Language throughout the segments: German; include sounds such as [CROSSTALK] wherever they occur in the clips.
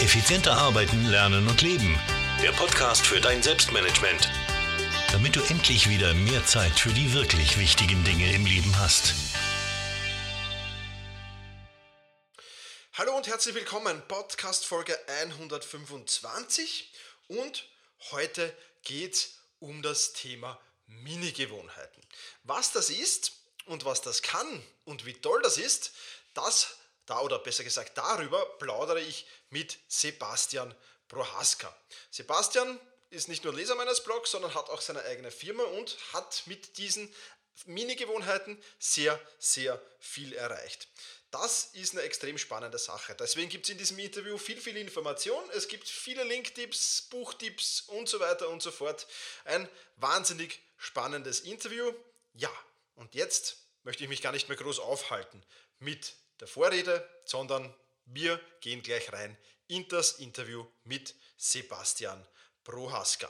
Effizienter arbeiten, lernen und leben. Der Podcast für dein Selbstmanagement. Damit du endlich wieder mehr Zeit für die wirklich wichtigen Dinge im Leben hast. Hallo und herzlich willkommen, Podcast Folge 125 und heute geht es um das Thema Mini-Gewohnheiten. Was das ist und was das kann und wie toll das ist, das da oder besser gesagt darüber plaudere ich mit Sebastian Prohaska. Sebastian ist nicht nur Leser meines Blogs, sondern hat auch seine eigene Firma und hat mit diesen Mini-Gewohnheiten sehr, sehr viel erreicht. Das ist eine extrem spannende Sache. Deswegen gibt es in diesem Interview viel, viel Information. Es gibt viele Linktipps, Buchtipps und so weiter und so fort. Ein wahnsinnig spannendes Interview. Ja, und jetzt möchte ich mich gar nicht mehr groß aufhalten mit der Vorrede, sondern wir gehen gleich rein in das Interview mit Sebastian Prohaska.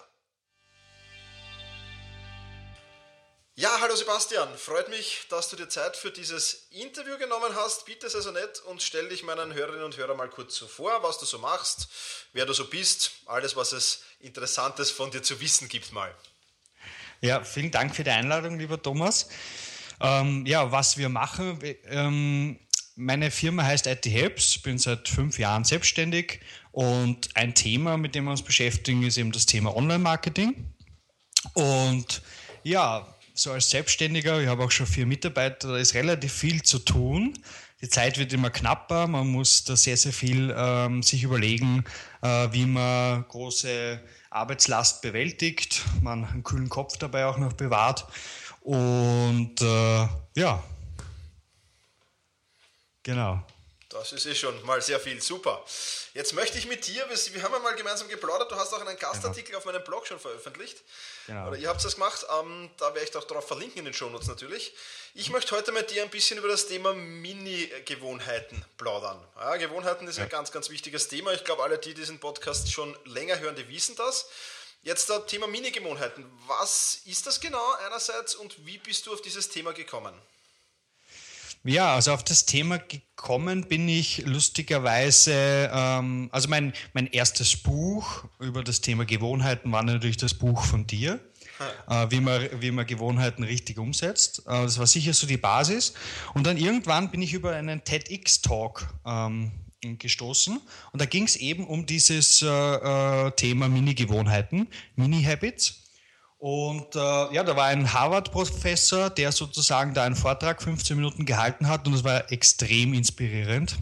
Ja, hallo Sebastian, freut mich, dass du dir Zeit für dieses Interview genommen hast. Bitte sei so nett und stell dich meinen Hörerinnen und Hörern mal kurz so vor, was du so machst, wer du so bist, alles, was es Interessantes von dir zu wissen gibt mal. Ja, vielen Dank für die Einladung, lieber Thomas. Ähm, ja, was wir machen, ähm, meine Firma heißt IT Helps, bin seit fünf Jahren selbstständig und ein Thema, mit dem wir uns beschäftigen, ist eben das Thema Online-Marketing. Und ja, so als Selbstständiger, ich habe auch schon vier Mitarbeiter, da ist relativ viel zu tun. Die Zeit wird immer knapper, man muss da sehr, sehr viel ähm, sich überlegen, äh, wie man große Arbeitslast bewältigt, man einen kühlen Kopf dabei auch noch bewahrt. Und äh, ja, Genau. Das ist eh schon mal sehr viel. Super. Jetzt möchte ich mit dir, wir haben ja mal gemeinsam geplaudert, du hast auch einen Gastartikel genau. auf meinem Blog schon veröffentlicht. Genau. Oder ihr habt das gemacht, ähm, da werde ich auch darauf verlinken in den Shownotes natürlich. Ich möchte heute mit dir ein bisschen über das Thema Mini-Gewohnheiten plaudern. Ja, Gewohnheiten ist ja. ein ganz, ganz wichtiges Thema. Ich glaube, alle, die diesen Podcast schon länger hören, die wissen das. Jetzt das Thema Mini-Gewohnheiten. Was ist das genau einerseits und wie bist du auf dieses Thema gekommen? Ja, also auf das Thema gekommen bin ich lustigerweise, ähm, also mein, mein erstes Buch über das Thema Gewohnheiten war natürlich das Buch von dir. Äh, wie, man, wie man Gewohnheiten richtig umsetzt. Äh, das war sicher so die Basis. Und dann irgendwann bin ich über einen TEDx-Talk ähm, gestoßen und da ging es eben um dieses äh, äh Thema Mini-Gewohnheiten, Mini-Habits. Und äh, ja, da war ein Harvard-Professor, der sozusagen da einen Vortrag 15 Minuten gehalten hat und das war extrem inspirierend.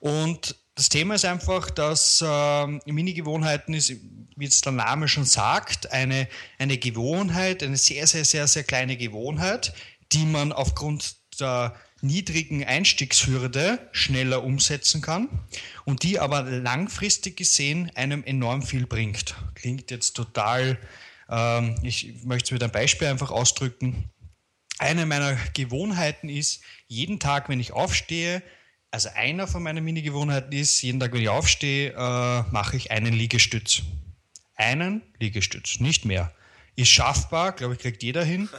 Und das Thema ist einfach, dass äh, Mini-Gewohnheiten ist, wie es der Name schon sagt, eine, eine Gewohnheit, eine sehr, sehr, sehr, sehr kleine Gewohnheit, die man aufgrund der niedrigen Einstiegshürde schneller umsetzen kann und die aber langfristig gesehen einem enorm viel bringt. Klingt jetzt total ähm, ich möchte es mit einem Beispiel einfach ausdrücken. Eine meiner Gewohnheiten ist, jeden Tag, wenn ich aufstehe, also einer von meinen Mini-Gewohnheiten ist, jeden Tag, wenn ich aufstehe, äh, mache ich einen Liegestütz. Einen Liegestütz, nicht mehr. Ist schaffbar, glaube ich, kriegt jeder hin. [LAUGHS]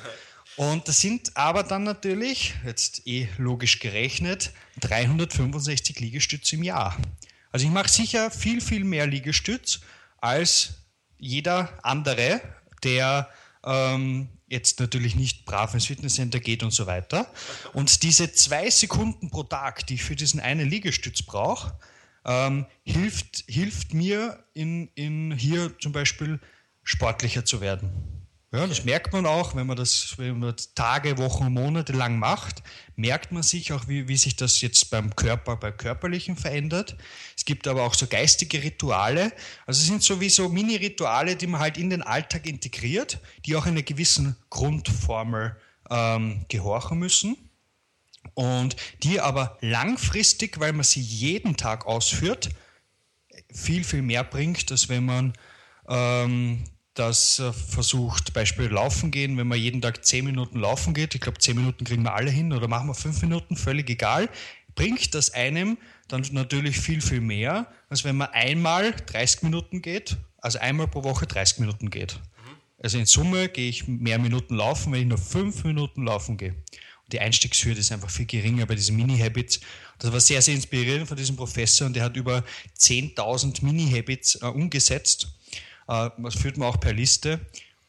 Und das sind aber dann natürlich, jetzt eh logisch gerechnet, 365 Liegestütze im Jahr. Also ich mache sicher viel, viel mehr Liegestütz als jeder andere, der ähm, jetzt natürlich nicht brav ins Fitnesscenter geht und so weiter. Und diese zwei Sekunden pro Tag, die ich für diesen einen Liegestütz brauche, ähm, hilft, hilft mir in, in hier zum Beispiel sportlicher zu werden. Ja, das merkt man auch, wenn man das wenn man Tage, Wochen, Monate lang macht, merkt man sich auch, wie, wie sich das jetzt beim Körper, bei Körperlichen verändert. Es gibt aber auch so geistige Rituale. Also es sind sowieso Mini-Rituale, die man halt in den Alltag integriert, die auch einer gewissen Grundformel ähm, gehorchen müssen. Und die aber langfristig, weil man sie jeden Tag ausführt, viel, viel mehr bringt, als wenn man ähm, das äh, versucht, Beispiel Laufen gehen, wenn man jeden Tag 10 Minuten laufen geht, ich glaube 10 Minuten kriegen wir alle hin oder machen wir 5 Minuten, völlig egal, bringt das einem dann natürlich viel, viel mehr, als wenn man einmal 30 Minuten geht, also einmal pro Woche 30 Minuten geht. Also in Summe gehe ich mehr Minuten laufen, wenn ich nur 5 Minuten laufen gehe. Die Einstiegshürde ist einfach viel geringer bei diesen Mini-Habits. Das war sehr, sehr inspirierend von diesem Professor und der hat über 10.000 Mini-Habits äh, umgesetzt. Äh, das führt man auch per Liste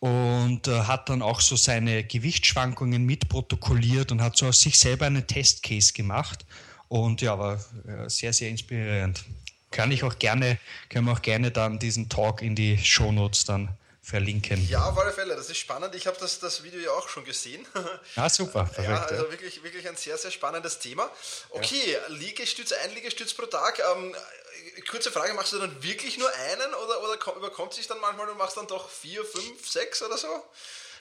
und äh, hat dann auch so seine Gewichtsschwankungen mitprotokolliert und hat so aus sich selber einen Testcase gemacht. Und ja, war äh, sehr, sehr inspirierend. Kann ich auch gerne, können wir auch gerne dann diesen Talk in die Shownotes dann verlinken. Ja, auf alle Fälle, das ist spannend. Ich habe das, das Video ja auch schon gesehen. [LAUGHS] Ah, super, perfekt. Ja, also wirklich, wirklich ein sehr, sehr spannendes Thema. Okay, ja. Liegestütz, ein Liegestütz pro Tag. Ähm, kurze Frage, machst du dann wirklich nur einen oder, oder überkommt sich dann manchmal und machst dann doch vier, fünf, sechs oder so?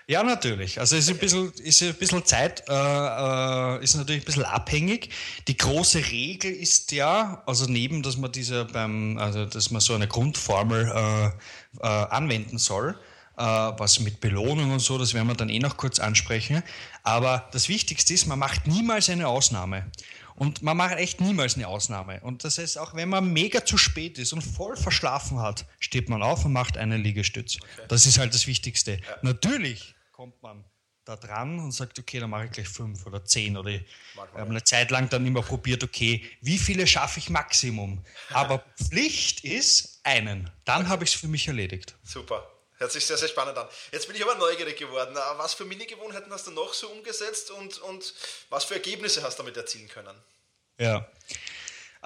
Ja, natürlich. Also es ist ein bisschen, ist ein bisschen Zeit, äh, äh, ist natürlich ein bisschen abhängig. Die große Regel ist ja, also neben, dass man diese beim, also dass man so eine Grundformel äh, äh, anwenden soll, äh, was mit Belohnung und so, das werden wir dann eh noch kurz ansprechen. Aber das Wichtigste ist, man macht niemals eine Ausnahme. Und man macht echt niemals eine Ausnahme. Und das heißt, auch wenn man mega zu spät ist und voll verschlafen hat, steht man auf und macht einen Liegestütz. Okay. Das ist halt das Wichtigste. Ja. Natürlich kommt man da dran und sagt, okay, dann mache ich gleich fünf oder zehn oder ich habe eine Zeit lang dann immer probiert, okay, wie viele schaffe ich Maximum? [LAUGHS] Aber Pflicht ist einen. Dann habe ich es für mich erledigt. Super. Hört sich sehr, sehr spannend an. Jetzt bin ich aber neugierig geworden. Was für Mini-Gewohnheiten hast du noch so umgesetzt und, und was für Ergebnisse hast du damit erzielen können? Ja,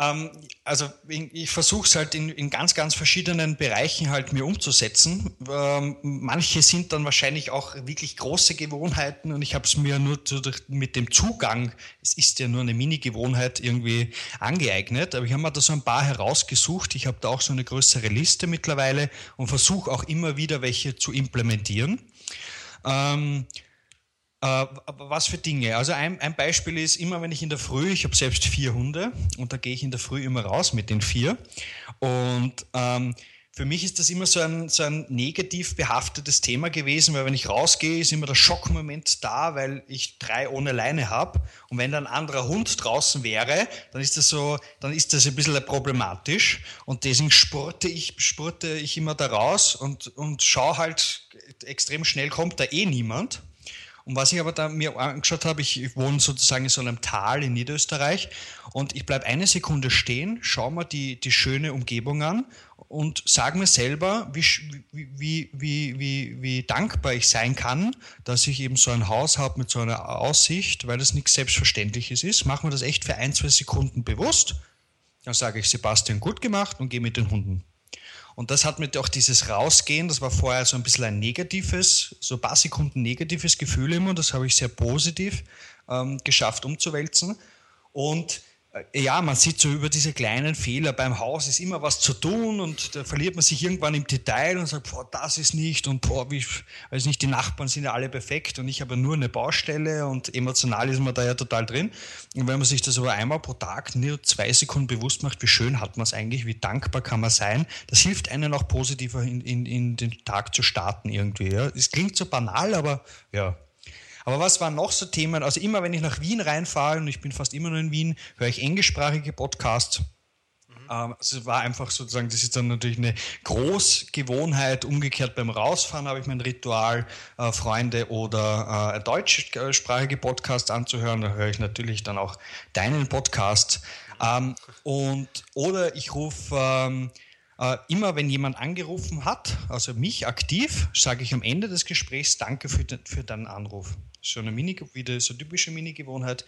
ähm, also ich versuche es halt in, in, ganz, ganz verschiedenen Bereichen halt mir umzusetzen. Ähm, manche sind dann wahrscheinlich auch wirklich große Gewohnheiten und ich habe es mir nur zu, mit dem Zugang, es ist ja nur eine Mini-Gewohnheit irgendwie angeeignet, aber ich habe mir da so ein paar herausgesucht. Ich habe da auch so eine größere Liste mittlerweile und versuche auch immer wieder welche zu implementieren. Ähm, äh, was für Dinge? Also ein, ein, Beispiel ist, immer wenn ich in der Früh, ich habe selbst vier Hunde und da gehe ich in der Früh immer raus mit den vier und ähm, für mich ist das immer so ein, so ein negativ behaftetes Thema gewesen, weil wenn ich rausgehe, ist immer der Schockmoment da, weil ich drei ohne Leine habe. Und wenn da ein anderer Hund draußen wäre, dann ist das so, dann ist das ein bisschen problematisch. Und deswegen spurte ich, spurte ich immer da raus und, und schaue halt, extrem schnell kommt da eh niemand. Und was ich aber da mir angeschaut habe, ich wohne sozusagen in so einem Tal in Niederösterreich und ich bleibe eine Sekunde stehen, schaue mir die, die schöne Umgebung an und sage mir selber, wie, wie, wie, wie, wie dankbar ich sein kann, dass ich eben so ein Haus habe mit so einer Aussicht, weil das nichts Selbstverständliches ist. Machen wir das echt für ein, zwei Sekunden bewusst. Dann sage ich, Sebastian, gut gemacht und gehe mit den Hunden. Und das hat mir auch dieses Rausgehen, das war vorher so ein bisschen ein negatives, so ein paar Sekunden negatives Gefühl immer, das habe ich sehr positiv ähm, geschafft umzuwälzen. Und ja, man sieht so über diese kleinen Fehler beim Haus ist immer was zu tun und da verliert man sich irgendwann im Detail und sagt, boah, das ist nicht und boah, wie, weiß nicht, die Nachbarn sind ja alle perfekt und ich habe nur eine Baustelle und emotional ist man da ja total drin. Und wenn man sich das aber einmal pro Tag nur zwei Sekunden bewusst macht, wie schön hat man es eigentlich, wie dankbar kann man sein, das hilft einem auch positiver in, in, in den Tag zu starten irgendwie. Ja. Es klingt so banal, aber ja, aber was waren noch so Themen? Also immer, wenn ich nach Wien reinfahre, und ich bin fast immer nur in Wien, höre ich englischsprachige Podcasts. Ähm, also es war einfach sozusagen, das ist dann natürlich eine Großgewohnheit. Umgekehrt beim Rausfahren habe ich mein Ritual, äh, Freunde oder äh, deutschsprachige Podcasts anzuhören. Da höre ich natürlich dann auch deinen Podcast. Ähm, und, oder ich rufe ähm, äh, immer, wenn jemand angerufen hat, also mich aktiv, sage ich am Ende des Gesprächs Danke für, de, für deinen Anruf so eine Mini, wieder so typische Mini-Gewohnheit.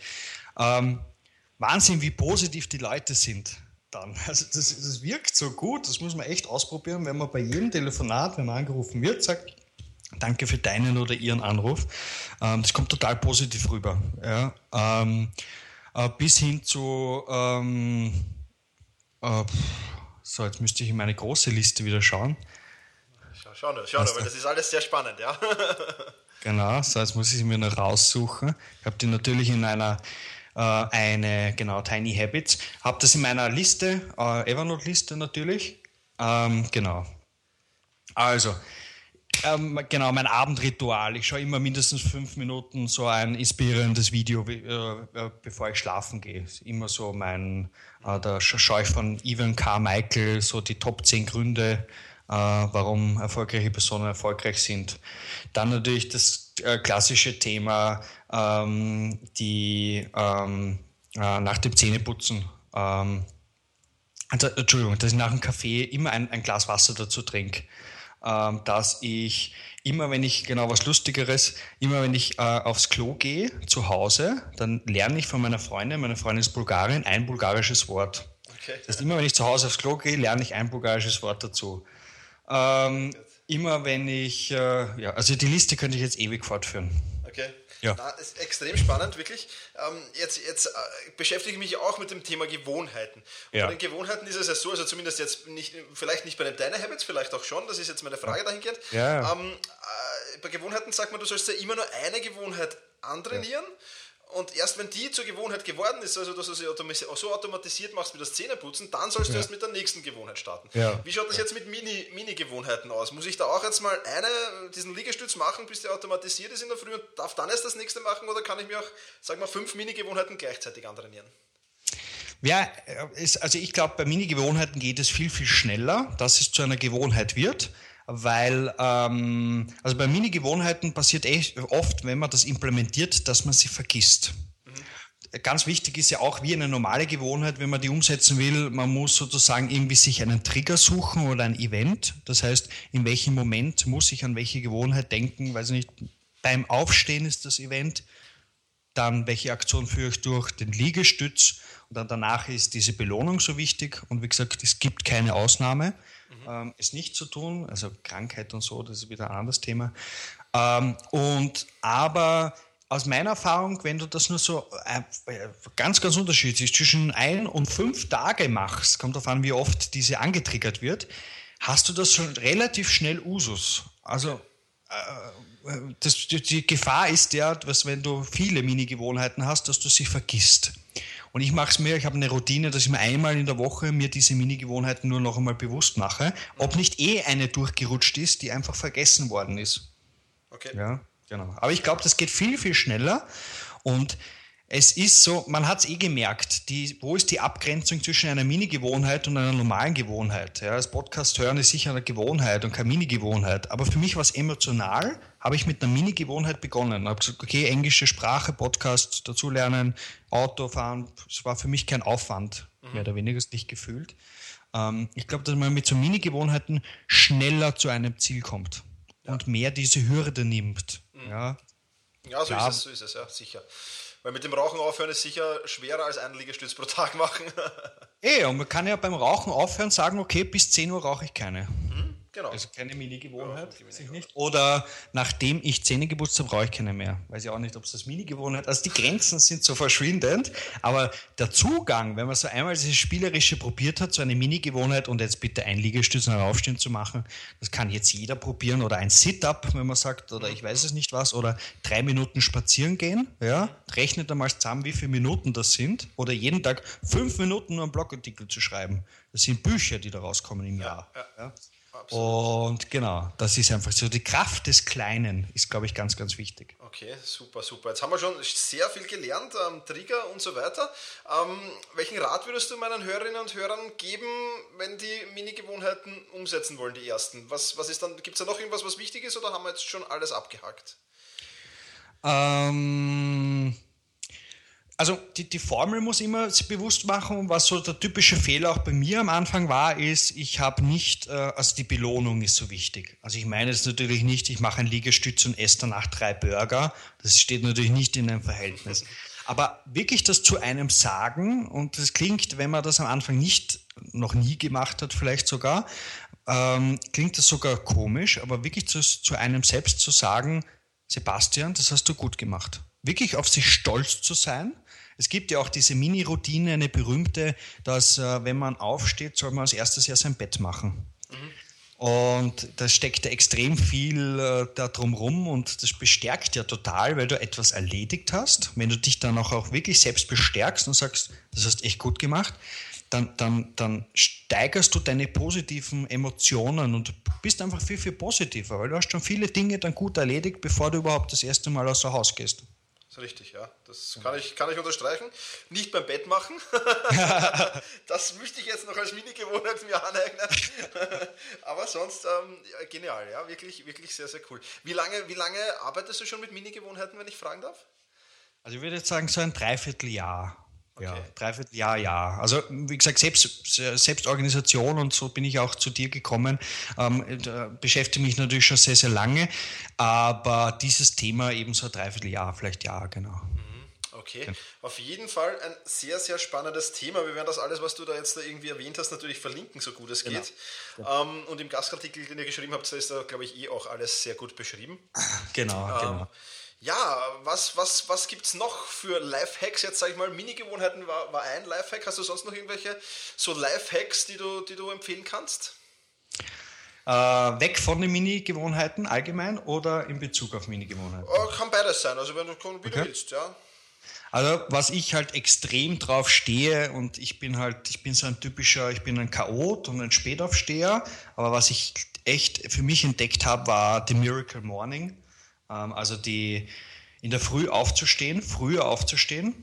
Ähm, Wahnsinn, wie positiv die Leute sind dann. [LAUGHS] Also das, das wirkt so gut, das muss man echt ausprobieren, wenn man bei jedem Telefonat, wenn man angerufen wird, sagt, danke für deinen oder ihren Anruf. Ähm, das kommt total positiv rüber. Ja? Ähm, äh, bis hin zu, ähm, äh, so jetzt müsste ich in meine große Liste wieder schauen. Schau, schau, schau, also, weil das ist alles sehr spannend, ja. [LAUGHS] Genau, so jetzt muss ich sie mir noch raussuchen. Ich habe die natürlich in einer äh, eine, genau, Tiny Habits. Habe das in meiner Liste, äh, Evernote-Liste natürlich. Ähm, genau. Also, ähm, genau, mein Abendritual. Ich schaue immer mindestens fünf Minuten so ein inspirierendes Video, äh, äh, bevor ich schlafen gehe. Immer so mein, äh, da schaue ich von Evan Carmichael so die Top 10 Gründe, äh, warum erfolgreiche Personen erfolgreich sind. Dann natürlich das äh, klassische Thema, ähm, die ähm, äh, nach dem Zähneputzen, ähm, also, Entschuldigung, dass ich nach dem Kaffee immer ein, ein Glas Wasser dazu trinke. Ähm, dass ich immer, wenn ich genau was Lustigeres, immer wenn ich äh, aufs Klo gehe zu Hause, dann lerne ich von meiner Freundin, meine Freundin ist Bulgarin, ein bulgarisches Wort. Okay. Das heißt, immer wenn ich zu Hause aufs Klo gehe, lerne ich ein bulgarisches Wort dazu. Ähm, immer wenn ich, äh, ja, also die Liste könnte ich jetzt ewig fortführen. Ja. Na, ist extrem spannend, wirklich. Ähm, jetzt jetzt äh, beschäftige ich mich auch mit dem Thema Gewohnheiten. Und ja. bei den Gewohnheiten ist es ja so, also zumindest jetzt nicht, vielleicht nicht bei den Deiner Habits, vielleicht auch schon, das ist jetzt meine Frage dahingehend. Ja. Ähm, äh, bei Gewohnheiten sagt man, du sollst ja immer nur eine Gewohnheit antrainieren. Ja und erst wenn die zur Gewohnheit geworden ist, also dass du sie so automatisiert machst wie das Zähneputzen, dann sollst du ja. erst mit der nächsten Gewohnheit starten. Ja. Wie schaut das jetzt mit Mini-Gewohnheiten Mini aus? Muss ich da auch jetzt mal eine, diesen Liegestütz machen, bis der automatisiert ist in der Früh und darf dann erst das nächste machen oder kann ich mir auch, sag mal, fünf Mini-Gewohnheiten gleichzeitig antrainieren? Ja, ist, also ich glaube, bei Mini-Gewohnheiten geht es viel, viel schneller, dass es zu einer Gewohnheit wird weil ähm, also bei Mini-Gewohnheiten passiert echt oft, wenn man das implementiert, dass man sie vergisst. Ganz wichtig ist ja auch wie eine normale Gewohnheit, wenn man die umsetzen will, man muss sozusagen irgendwie sich einen Trigger suchen oder ein Event. Das heißt, in welchem Moment muss ich an welche Gewohnheit denken, weiß nicht, beim Aufstehen ist das Event, dann welche Aktion führe ich durch den Liegestütz und dann danach ist diese Belohnung so wichtig und wie gesagt, es gibt keine Ausnahme mhm. ähm, es nicht zu tun, also Krankheit und so, das ist wieder ein anderes Thema. Ähm, und aber aus meiner Erfahrung, wenn du das nur so äh, ganz, ganz unterschiedlich zwischen ein und fünf Tage machst, kommt darauf an, wie oft diese angetriggert wird, hast du das schon relativ schnell Usus. Also äh, das, die Gefahr ist ja, dass wenn du viele Mini-Gewohnheiten hast, dass du sie vergisst. Und ich mache es mir, ich habe eine Routine, dass ich mir einmal in der Woche mir diese Mini-Gewohnheiten nur noch einmal bewusst mache, ob nicht eh eine durchgerutscht ist, die einfach vergessen worden ist. Okay. Ja, genau. Aber ich glaube, das geht viel, viel schneller und es ist so, man hat es eh gemerkt, die, wo ist die Abgrenzung zwischen einer Mini-Gewohnheit und einer normalen Gewohnheit? Ja, das Podcast hören ist sicher eine Gewohnheit und keine Mini-Gewohnheit. Aber für mich war es emotional, habe ich mit einer Mini-Gewohnheit begonnen. Habe gesagt, okay, englische Sprache, Podcast dazulernen, Autofahren, es war für mich kein Aufwand, mhm. mehr oder weniger, ist nicht gefühlt. Ähm, ich glaube, dass man mit so Mini-Gewohnheiten schneller zu einem Ziel kommt ja. und mehr diese Hürde nimmt. Mhm. Ja, ja so, ist es, so ist es, ja, sicher. Weil mit dem Rauchen aufhören ist sicher schwerer als einen Liegestütz pro Tag machen. [LAUGHS] eh, und man kann ja beim Rauchen aufhören sagen, okay, bis 10 Uhr rauche ich keine. Mhm. Genau. Also keine Mini-Gewohnheit. Ja, nicht. Oder nachdem ich Zähne geputzt habe, brauche ich keine mehr. Weiß ich auch nicht, ob es das Mini-Gewohnheit Also die Grenzen sind so verschwindend, aber der Zugang, wenn man so einmal dieses Spielerische probiert hat, so eine Mini-Gewohnheit und jetzt bitte ein Liegestütz und Aufstehen zu machen, das kann jetzt jeder probieren. Oder ein Sit-Up, wenn man sagt, oder ich weiß es nicht was, oder drei Minuten spazieren gehen. Ja? Rechnet einmal zusammen, wie viele Minuten das sind. Oder jeden Tag fünf Minuten nur einen Blogartikel zu schreiben. Das sind Bücher, die da rauskommen im Jahr. Ja, ja. Absolut. Und genau, das ist einfach so. Die Kraft des Kleinen ist, glaube ich, ganz, ganz wichtig. Okay, super, super. Jetzt haben wir schon sehr viel gelernt, ähm, Trigger und so weiter. Ähm, welchen Rat würdest du meinen Hörerinnen und Hörern geben, wenn die Mini-Gewohnheiten umsetzen wollen, die ersten? Was, was ist dann, gibt es da noch irgendwas, was wichtig ist oder haben wir jetzt schon alles abgehakt? Ähm also die, die Formel muss immer bewusst machen, was so der typische Fehler auch bei mir am Anfang war, ist, ich habe nicht, äh, also die Belohnung ist so wichtig. Also ich meine es natürlich nicht, ich mache ein Liegestütz und esse danach drei Burger. Das steht natürlich nicht in einem Verhältnis. Aber wirklich das zu einem sagen, und das klingt, wenn man das am Anfang nicht, noch nie gemacht hat, vielleicht sogar, ähm, klingt das sogar komisch, aber wirklich zu, zu einem selbst zu sagen, Sebastian, das hast du gut gemacht. Wirklich auf sich stolz zu sein es gibt ja auch diese Mini-Routine, eine berühmte, dass äh, wenn man aufsteht, soll man als erstes ja sein Bett machen. Mhm. Und da steckt extrem viel äh, da drumrum und das bestärkt ja total, weil du etwas erledigt hast. Wenn du dich dann auch, auch wirklich selbst bestärkst und sagst, das hast echt gut gemacht, dann, dann, dann steigerst du deine positiven Emotionen und bist einfach viel, viel positiver, weil du hast schon viele Dinge dann gut erledigt, bevor du überhaupt das erste Mal aus dem Haus gehst. ist richtig, ja. Das kann ich, kann ich unterstreichen. Nicht beim Bett machen. [LAUGHS] das möchte ich jetzt noch als Mini-Gewohnheit mir aneignen. [LAUGHS] Aber sonst ähm, genial, ja. Wirklich, wirklich sehr, sehr cool. Wie lange, wie lange arbeitest du schon mit Mini-Gewohnheiten, wenn ich fragen darf? Also ich würde jetzt sagen, so ein Dreivierteljahr. Okay. Ja, Dreivierteljahr, ja. Also wie gesagt, Selbst, Selbstorganisation und so bin ich auch zu dir gekommen. Ähm, beschäftige mich natürlich schon sehr, sehr lange, aber dieses Thema eben so ein Dreivierteljahr, vielleicht ja, genau. Mhm, okay, ja. auf jeden Fall ein sehr, sehr spannendes Thema. Wir werden das alles, was du da jetzt da irgendwie erwähnt hast, natürlich verlinken, so gut es genau. geht. Genau. Ähm, und im Gastartikel, den ihr geschrieben habt, da ist da, glaube ich, eh auch alles sehr gut beschrieben. [LAUGHS] Genau, ähm, genau. Ja, was, was, was gibt es noch für Lifehacks? Jetzt sage ich mal, Mini-Gewohnheiten war, war ein Lifehack. Hast du sonst noch irgendwelche so Lifehacks, die du, die du empfehlen kannst? Äh, weg von den Mini-Gewohnheiten allgemein oder in Bezug auf Mini-Gewohnheiten? Oh, kann beides sein, also wenn du, wie okay. willst, ja. Also was ich halt extrem drauf stehe und ich bin halt, ich bin so ein typischer, ich bin ein Chaot und ein Spätaufsteher, aber was ich echt für mich entdeckt habe, war The Miracle Morning. Ähm, also die in der Früh aufzustehen, früher aufzustehen.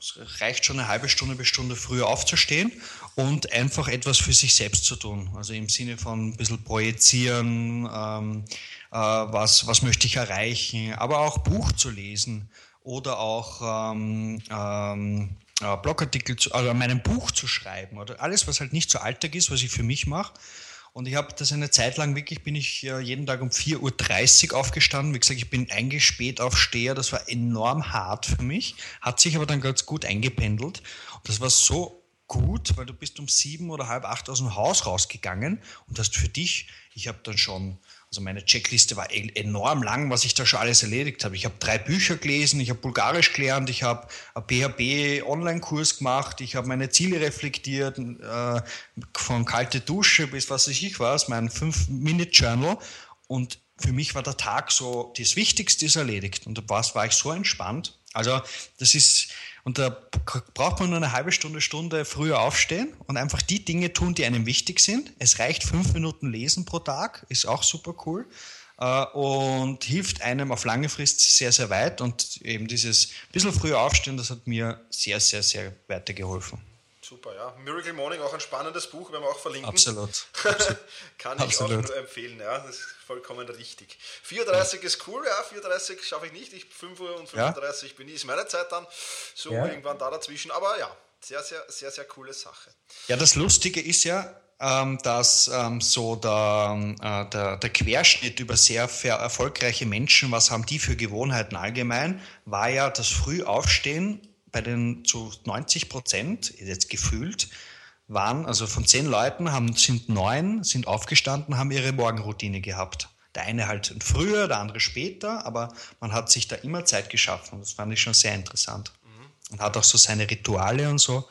Es reicht schon eine halbe Stunde bis Stunde früher aufzustehen und einfach etwas für sich selbst zu tun. Also im Sinne von ein bisschen projizieren, ähm, äh, was, was möchte ich erreichen, aber auch Buch zu lesen oder auch ähm, ähm, äh, Blogartikel, zu, also meinem Buch zu schreiben oder alles, was halt nicht so Alltag ist, was ich für mich mache und ich habe das eine Zeit lang wirklich, bin ich jeden Tag um 4.30 Uhr aufgestanden. Wie gesagt, ich bin eigentlich spät aufsteher. Das war enorm hart für mich, hat sich aber dann ganz gut eingependelt. Und das war so gut, weil du bist um sieben oder halb acht aus dem Haus rausgegangen und hast für dich, ich habe dann schon also meine Checkliste war e- enorm lang, was ich da schon alles erledigt habe. Ich habe drei Bücher gelesen, ich habe Bulgarisch gelernt, ich habe einen PHP-Online-Kurs gemacht, ich habe meine Ziele reflektiert, äh, von kalte Dusche bis was weiß ich was, mein 5-Minute-Journal. Und für mich war der Tag so, das Wichtigste ist erledigt. Und da war ich so entspannt. Also das ist, und da braucht man nur eine halbe Stunde, Stunde früher aufstehen und einfach die Dinge tun, die einem wichtig sind. Es reicht fünf Minuten lesen pro Tag, ist auch super cool äh, und hilft einem auf lange Frist sehr, sehr weit. Und eben dieses bisschen früher aufstehen, das hat mir sehr, sehr, sehr weitergeholfen. Super, ja. Miracle Morning, auch ein spannendes Buch, werden wir auch verlinken. Absolut. [LAUGHS] Kann ich Absolut. auch nur empfehlen, ja. Das ist vollkommen richtig. 4.30 ja. ist cool, ja. 4.30 schaffe ich nicht. Ich 5 Uhr und 35 ja. bin ich, ist meine Zeit dann. So ja. irgendwann da dazwischen. Aber ja, sehr, sehr, sehr, sehr coole Sache. Ja, das Lustige ist ja, ähm, dass ähm, so der, äh, der, der, Querschnitt über sehr erfolgreiche Menschen, was haben die für Gewohnheiten allgemein, war ja das Frühaufstehen bei den zu 90 Prozent, jetzt gefühlt, waren, also von zehn Leuten haben, sind neun, sind aufgestanden, haben ihre Morgenroutine gehabt. Der eine halt früher, der andere später, aber man hat sich da immer Zeit geschaffen. Das fand ich schon sehr interessant. Mhm. Und hat auch so seine Rituale und so.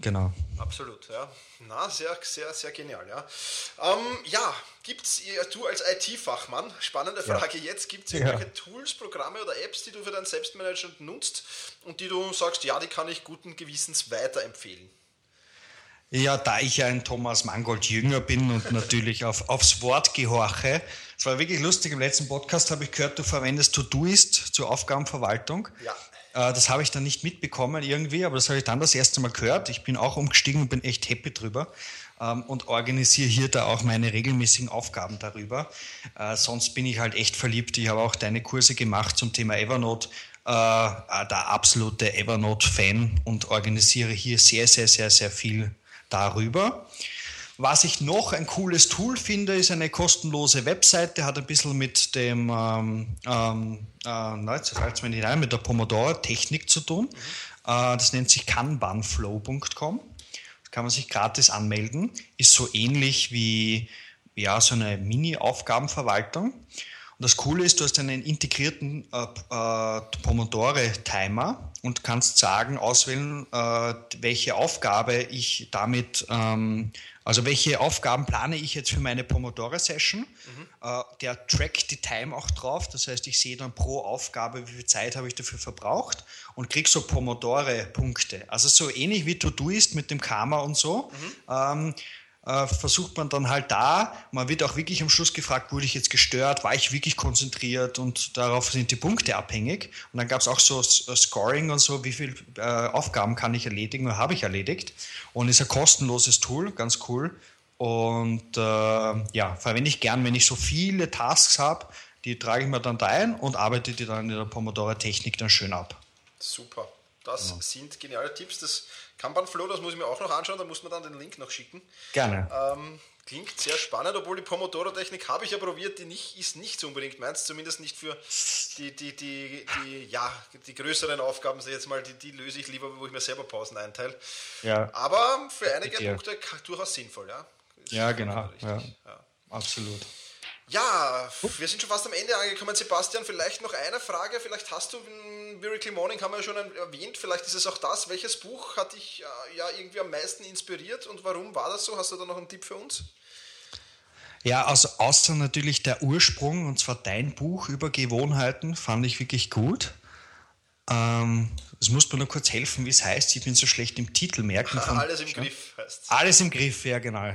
Genau. Absolut, ja. Na, sehr, sehr, sehr genial, ja. Ähm, ja, gibt es, du als IT-Fachmann, spannende Frage ja. jetzt, gibt es irgendwelche ja. Tools, Programme oder Apps, die du für dein Selbstmanagement nutzt und die du sagst, ja, die kann ich guten Gewissens weiterempfehlen? Ja, da ich ja ein Thomas Mangold Jünger bin und [LAUGHS] natürlich auf, aufs Wort gehorche. Es war wirklich lustig, im letzten Podcast habe ich gehört, du verwendest To-Doist zur Aufgabenverwaltung. Ja. Äh, das habe ich dann nicht mitbekommen irgendwie, aber das habe ich dann das erste Mal gehört. Ich bin auch umgestiegen und bin echt happy drüber ähm, und organisiere hier da auch meine regelmäßigen Aufgaben darüber. Äh, sonst bin ich halt echt verliebt. Ich habe auch deine Kurse gemacht zum Thema Evernote. Äh, der absolute Evernote-Fan und organisiere hier sehr, sehr, sehr, sehr viel darüber. Was ich noch ein cooles Tool finde, ist eine kostenlose Webseite, hat ein bisschen mit dem, ähm, ähm, äh, jetzt fällt mir nicht ein, mit der Pomodoro-Technik zu tun. Mhm. Äh, das nennt sich kanbanflow.com. Da kann man sich gratis anmelden. Ist so ähnlich wie ja, so eine Mini-Aufgabenverwaltung. Und das Coole ist, du hast einen integrierten äh, äh, Pomodore-Timer und kannst sagen, auswählen, äh, welche Aufgabe ich damit ähm, also welche Aufgaben plane ich jetzt für meine Pomodoro-Session? Mhm. Äh, der trackt die Time auch drauf. Das heißt, ich sehe dann pro Aufgabe, wie viel Zeit habe ich dafür verbraucht und kriege so Pomodore-Punkte. Also so ähnlich wie To-Do ist mit dem Karma und so. Mhm. Ähm, äh, versucht man dann halt da, man wird auch wirklich am Schluss gefragt, wurde ich jetzt gestört, war ich wirklich konzentriert und darauf sind die Punkte abhängig. Und dann gab es auch so äh, Scoring und so, wie viele äh, Aufgaben kann ich erledigen oder habe ich erledigt. Und ist ein kostenloses Tool, ganz cool. Und äh, ja, verwende ich gern, wenn ich so viele Tasks habe, die trage ich mir dann da ein und arbeite die dann in der Pomodoro-Technik dann schön ab. Super. Das ja. sind geniale Tipps. Das Kanban Flow, das muss ich mir auch noch anschauen, da muss man dann den Link noch schicken. Gerne. Ähm, klingt sehr spannend, obwohl die Pomodoro-Technik habe ich ja probiert, die nicht, ist nicht so unbedingt meins, zumindest nicht für die, die, die, die, ja, die größeren Aufgaben, jetzt mal, die, die löse ich lieber, wo ich mir selber Pausen einteile. Ja. Aber für einige Punkte durchaus sinnvoll, ja. Ist ja, genau. Ja. ja. Absolut. Ja, wir sind schon fast am Ende angekommen, Sebastian. Vielleicht noch eine Frage. Vielleicht hast du Miracle Morning, haben wir ja schon erwähnt. Vielleicht ist es auch das. Welches Buch hat dich äh, ja irgendwie am meisten inspiriert und warum war das so? Hast du da noch einen Tipp für uns? Ja, also außer natürlich der Ursprung, und zwar dein Buch über Gewohnheiten, fand ich wirklich gut. Ähm, es muss mir nur kurz helfen, wie es heißt. Ich bin so schlecht im Titel merken. [LAUGHS] Alles im Griff heißt es. Alles im Griff, ja, genau.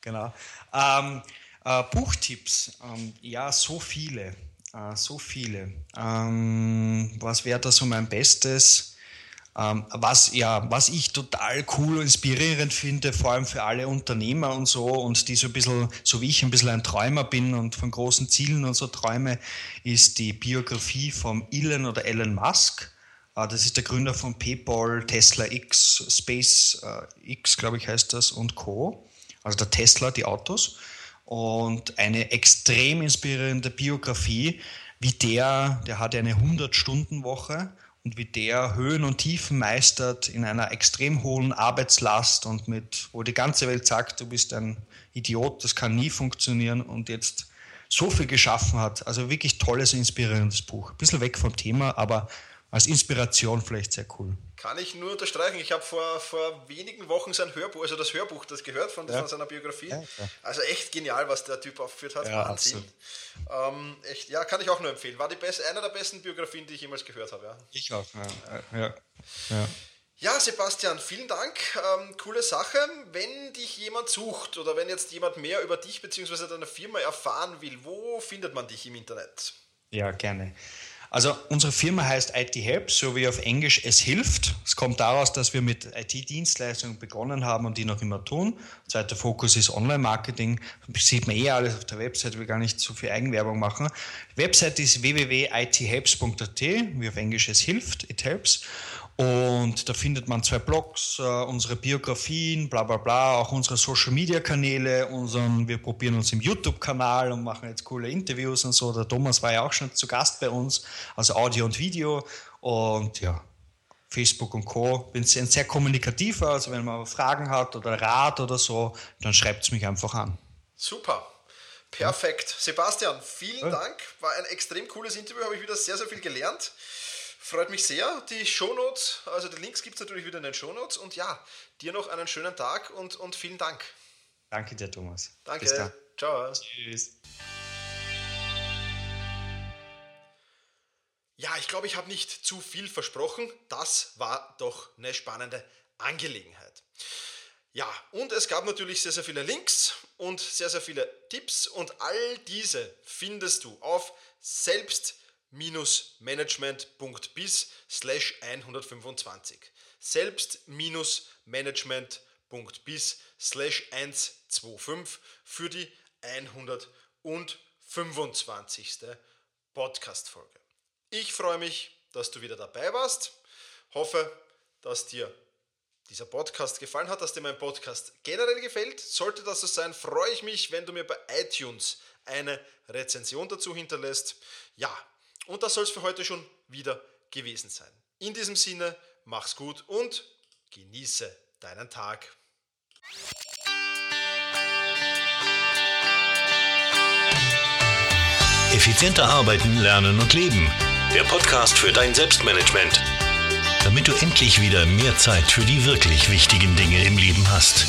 genau. Ähm, äh, Buchtipps, ähm, ja, so viele, äh, so viele. Ähm, was wäre da so mein Bestes? Ähm, was, ja, was ich total cool und inspirierend finde, vor allem für alle Unternehmer und so, und die so ein bisschen, so wie ich ein bisschen ein Träumer bin und von großen Zielen und so träume, ist die Biografie von Elon oder Elon Musk. Äh, das ist der Gründer von PayPal, Tesla X, Space äh, X, glaube ich, heißt das, und Co. Also der Tesla, die Autos und eine extrem inspirierende Biografie, wie der, der hat eine 100-Stunden-Woche und wie der Höhen und Tiefen meistert in einer extrem hohen Arbeitslast und mit, wo die ganze Welt sagt, du bist ein Idiot, das kann nie funktionieren und jetzt so viel geschaffen hat. Also wirklich tolles, inspirierendes Buch. Ein bisschen weg vom Thema, aber als Inspiration vielleicht sehr cool. Kann ich nur unterstreichen. Ich habe vor, vor wenigen Wochen sein Hörbuch, also das Hörbuch, das gehört von, ja. seiner Biografie. Ja, also echt genial, was der Typ aufgeführt hat. Ja, Wahnsinn. Ähm, echt, ja, kann ich auch nur empfehlen. War die best, einer der besten Biografien, die ich jemals gehört habe. Ja. Ich auch, ja. ja. Ja, Sebastian, vielen Dank. Ähm, coole Sache. Wenn dich jemand sucht oder wenn jetzt jemand mehr über dich bzw. deine Firma erfahren will, wo findet man dich im Internet? Ja, gerne. Also unsere Firma heißt IT Help, so wie auf Englisch es hilft. Es kommt daraus, dass wir mit IT-Dienstleistungen begonnen haben und die noch immer tun. Zweiter Fokus ist Online-Marketing. Sieht man eh alles auf der Website, will gar nicht zu viel Eigenwerbung machen. Website ist www.ithelps.at, wie auf Englisch es hilft, it helps. Und da findet man zwei Blogs, äh, unsere Biografien, bla bla bla, auch unsere Social Media Kanäle, unseren, wir probieren uns im YouTube-Kanal und machen jetzt coole Interviews und so. Der Thomas war ja auch schon zu Gast bei uns, also Audio und Video. Und ja, Facebook und Co. Bin sehr, sehr kommunikativer, also wenn man Fragen hat oder Rat oder so, dann schreibt es mich einfach an. Super. Perfekt. Sebastian, vielen ja. Dank. War ein extrem cooles Interview, habe ich wieder sehr, sehr viel gelernt. Freut mich sehr. Die Shownotes, also die Links gibt es natürlich wieder in den Shownotes. Und ja, dir noch einen schönen Tag und, und vielen Dank. Danke dir, Thomas. Danke. Bis dann. Ciao. Tschüss. Ja, ich glaube, ich habe nicht zu viel versprochen. Das war doch eine spannende Angelegenheit. Ja, und es gab natürlich sehr, sehr viele Links und sehr, sehr viele Tipps und all diese findest du auf selbst selbst-management.bis slash 125. Selbst-management.bis slash 125 für die 125. Podcast-Folge. Ich freue mich, dass du wieder dabei warst. Hoffe, dass dir dieser Podcast gefallen hat, dass dir mein Podcast generell gefällt. Sollte das so sein, freue ich mich, wenn du mir bei iTunes eine Rezension dazu hinterlässt. Ja, und das soll es für heute schon wieder gewesen sein. In diesem Sinne, mach's gut und genieße deinen Tag. Effizienter arbeiten, lernen und leben. Der Podcast für dein Selbstmanagement. Damit du endlich wieder mehr Zeit für die wirklich wichtigen Dinge im Leben hast.